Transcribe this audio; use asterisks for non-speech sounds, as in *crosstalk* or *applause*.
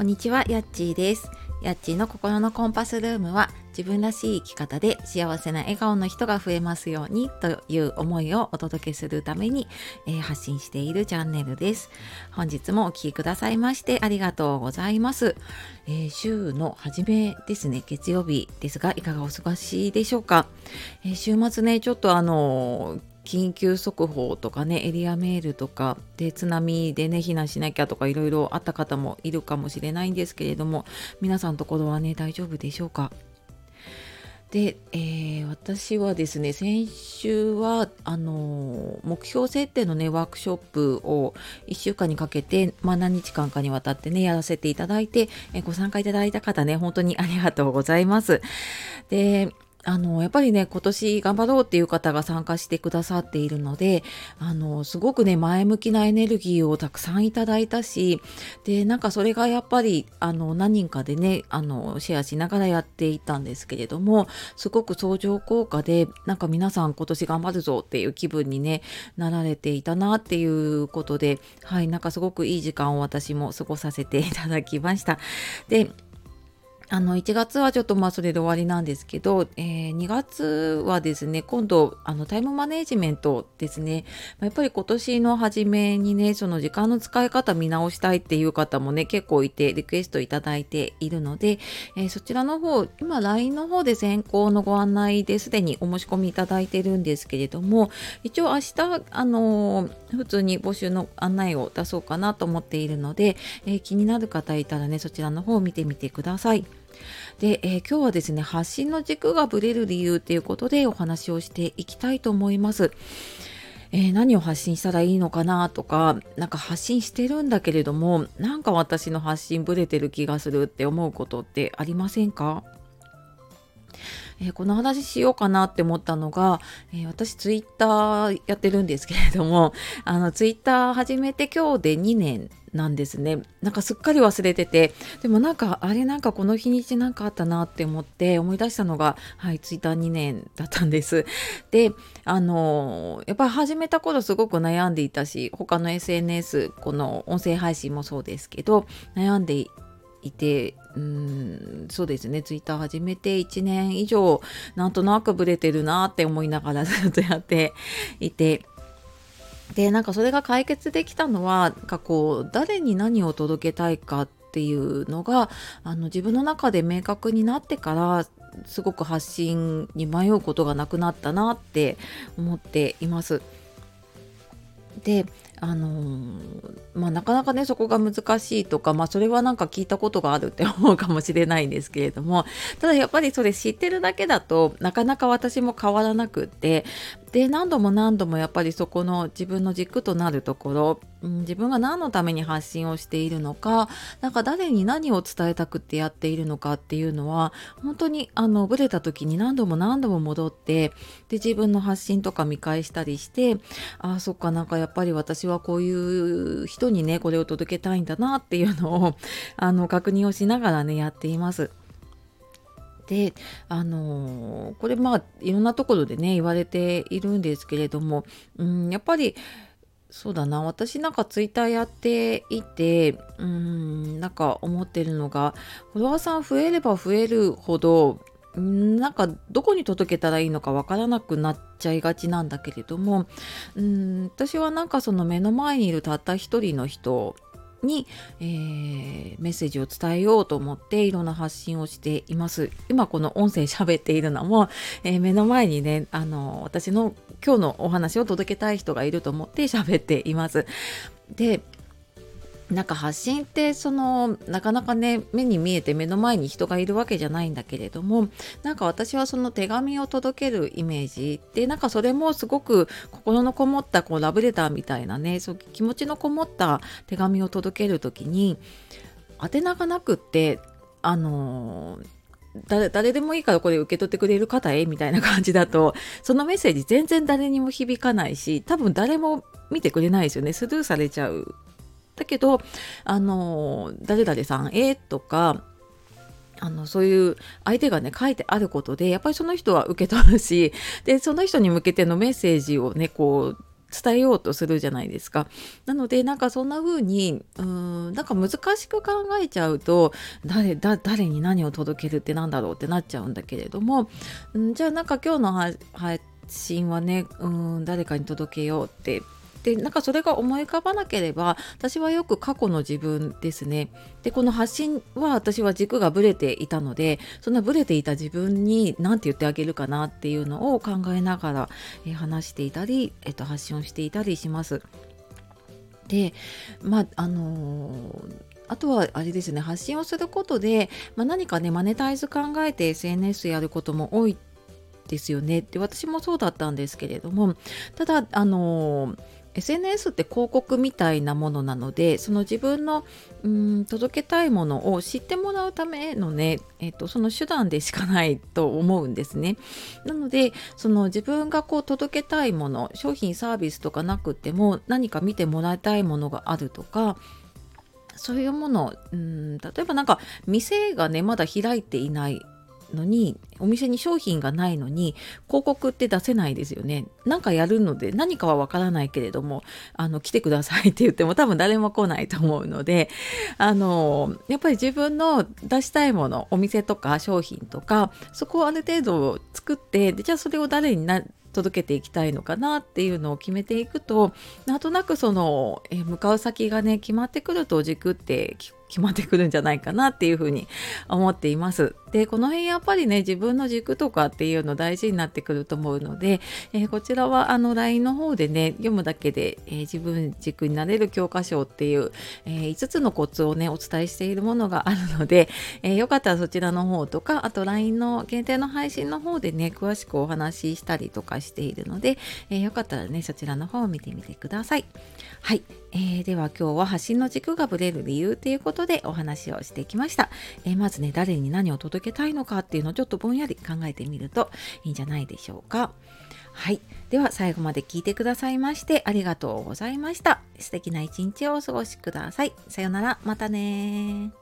こんにちは、やっちーです。やっちーの心のコンパスルームは自分らしい生き方で幸せな笑顔の人が増えますようにという思いをお届けするために、えー、発信しているチャンネルです。本日もお聴きくださいましてありがとうございます。えー、週の初めですね、月曜日ですがいかがお過ごしでしょうか？えー、週末ね、ちょっとあの緊急速報とかねエリアメールとかで津波でね避難しなきゃとかいろいろあった方もいるかもしれないんですけれども皆さんのところはね大丈夫でしょうか？で、えー、私はですね先週はあの目標設定のねワークショップを1週間にかけて、まあ、何日間かにわたってねやらせていただいて、えー、ご参加いただいた方ね本当にありがとうございます。であのやっぱりね今年頑張ろうっていう方が参加してくださっているのであのすごくね前向きなエネルギーをたくさんいただいたしでなんかそれがやっぱりあの何人かでねあのシェアしながらやっていたんですけれどもすごく相乗効果でなんか皆さん今年頑張るぞっていう気分にねなられていたなっていうことではいなんかすごくいい時間を私も過ごさせていただきました。であの1月はちょっとまあそれで終わりなんですけど、えー、2月はですね今度あのタイムマネジメントですねやっぱり今年の初めにねその時間の使い方見直したいっていう方もね結構いてリクエストいただいているので、えー、そちらの方今 LINE の方で先行のご案内ですでにお申し込みいただいてるんですけれども一応明日あのー、普通に募集の案内を出そうかなと思っているので、え、気になる方いたらねそちらの方を見てみてください。で、えー、今日はですね発信の軸がぶれる理由っていうことでお話をしていきたいと思います。えー、何を発信したらいいのかなとかなんか発信してるんだけれどもなんか私の発信ぶれてる気がするって思うことってありませんか？えー、この話しようかなって思ったのが、えー、私ツイッターやってるんですけれどもあのツイッター始めて今日で2年なんですね。なんかすっかり忘れてて。でもなんかあれなんかこの日にちなんかあったなって思って思い出したのがはいツイッター2年だったんです。であのやっぱり始めた頃すごく悩んでいたし他の SNS この音声配信もそうですけど悩んでいてうんそうですね。ツイッター始めて1年以上なんとなくブレてるなって思いながらずっとやっていて。でなんかそれが解決できたのはなんかこう誰に何を届けたいかっていうのがあの自分の中で明確になってからすごく発信に迷うことがなくなったなって思っています。であのー、まあ、なかなかねそこが難しいとか、まあ、それはなんか聞いたことがあるって *laughs* 思うかもしれないんですけれどもただやっぱりそれ知ってるだけだとなかなか私も変わらなくってで何度も何度もやっぱりそこの自分の軸となるところ、うん、自分が何のために発信をしているのかなんか誰に何を伝えたくってやっているのかっていうのは本当にあのブレた時に何度も何度も戻ってで自分の発信とか見返したりしてああそっかなんかやっぱり私はこういう人にねこれを届けたいんだなっていうのをあの確認をしながらねやっています。であのこれまあいろんなところでね言われているんですけれども、うん、やっぱりそうだな私なんかツイッターやっていてうんなんか思ってるのがフォロワーさん増えれば増えるほどなんかどこに届けたらいいのかわからなくなっちゃいがちなんだけれどもうん私はなんかその目の前にいるたった一人の人に、えー、メッセージを伝えようと思っていろんな発信をしています。今この音声喋っているのも、えー、目の前にねあの私の今日のお話を届けたい人がいると思って喋っています。でなんか発信ってそのなかなかね目に見えて目の前に人がいるわけじゃないんだけれどもなんか私はその手紙を届けるイメージ。でなんかそれもすごく心のこもったこうラブレターみたいなねそう気持ちのこもった手紙を届ける時に宛名がなくってあの誰誰でもいいからこれ受け取ってくれる方へみたいな感じだとそのメッセージ全然誰にも響かないし多分誰も見てくれないですよね。スルーされちゃうだけど、あの、誰々さんへとか、あのそういう相手がね書いてあることでやっぱりその人は受け取るしでその人に向けてのメッセージをねこう伝えようとするじゃないですか。なのでなんかそんな風にうーんなんか難しく考えちゃうと誰誰に何を届けるってなんだろうってなっちゃうんだけれどもんじゃあなんか今日の配信はねうん誰かに届けようってでなんかそれが思い浮かばなければ私はよく過去の自分ですねでこの発信は私は軸がぶれていたのでそんなぶれていた自分に何て言ってあげるかなっていうのを考えながら、え話していたり、えっと、発信をしていたりします。でまああのーあとはあれですね発信をすることで、まあ、何かねマネタイズ考えて SNS やることも多いですよねって私もそうだったんですけれどもただあのー SNS って広告みたいなものなのでその自分のうん届けたいものを知ってもらうためのね、えーと、その手段でしかないと思うんですね。なのでその自分がこう届けたいもの商品サービスとかなくても何か見てもらいたいものがあるとかそういうものうん例えばなんか店がねまだ開いていないのにお店に商品がないのに広告って出せないですよね。なんかやるので何かはわからないけれどもあの来てくださいって言っても多分誰も来ないと思うのであのやっぱり自分の出したいものお店とか商品とかそこをある程度作ってでじゃあそれを誰にな届けていきたいのかなっていうのを決めていくとなんとなくその、え向かう先がね決まってくると軸って決まってくるんじゃないかなっていうふうに思っています。でこの辺やっぱりね自分の軸とかっていうの大事になってくると思うので、えー、こちらはあの LINE の方でね読むだけで、えー、自分軸になれる教科書っていう、えー、5つのコツをねお伝えしているものがあるので、えよかったらそちらの方とかあと LINE の限定の配信の方でね詳しくお話ししたりとかしているので、えよかったらねそちらの方を見てみてください。はい、えー、では今日は発信の軸がぶれる理由ということでお話をしてきました、え、まずね誰に何を届けたいのかっていうのをちょっとぼんやり考えてみるといいんじゃないでしょうかはい。では最後まで聞いてくださいましてありがとうございました。素敵な一日をお過ごしください。さよなら。またね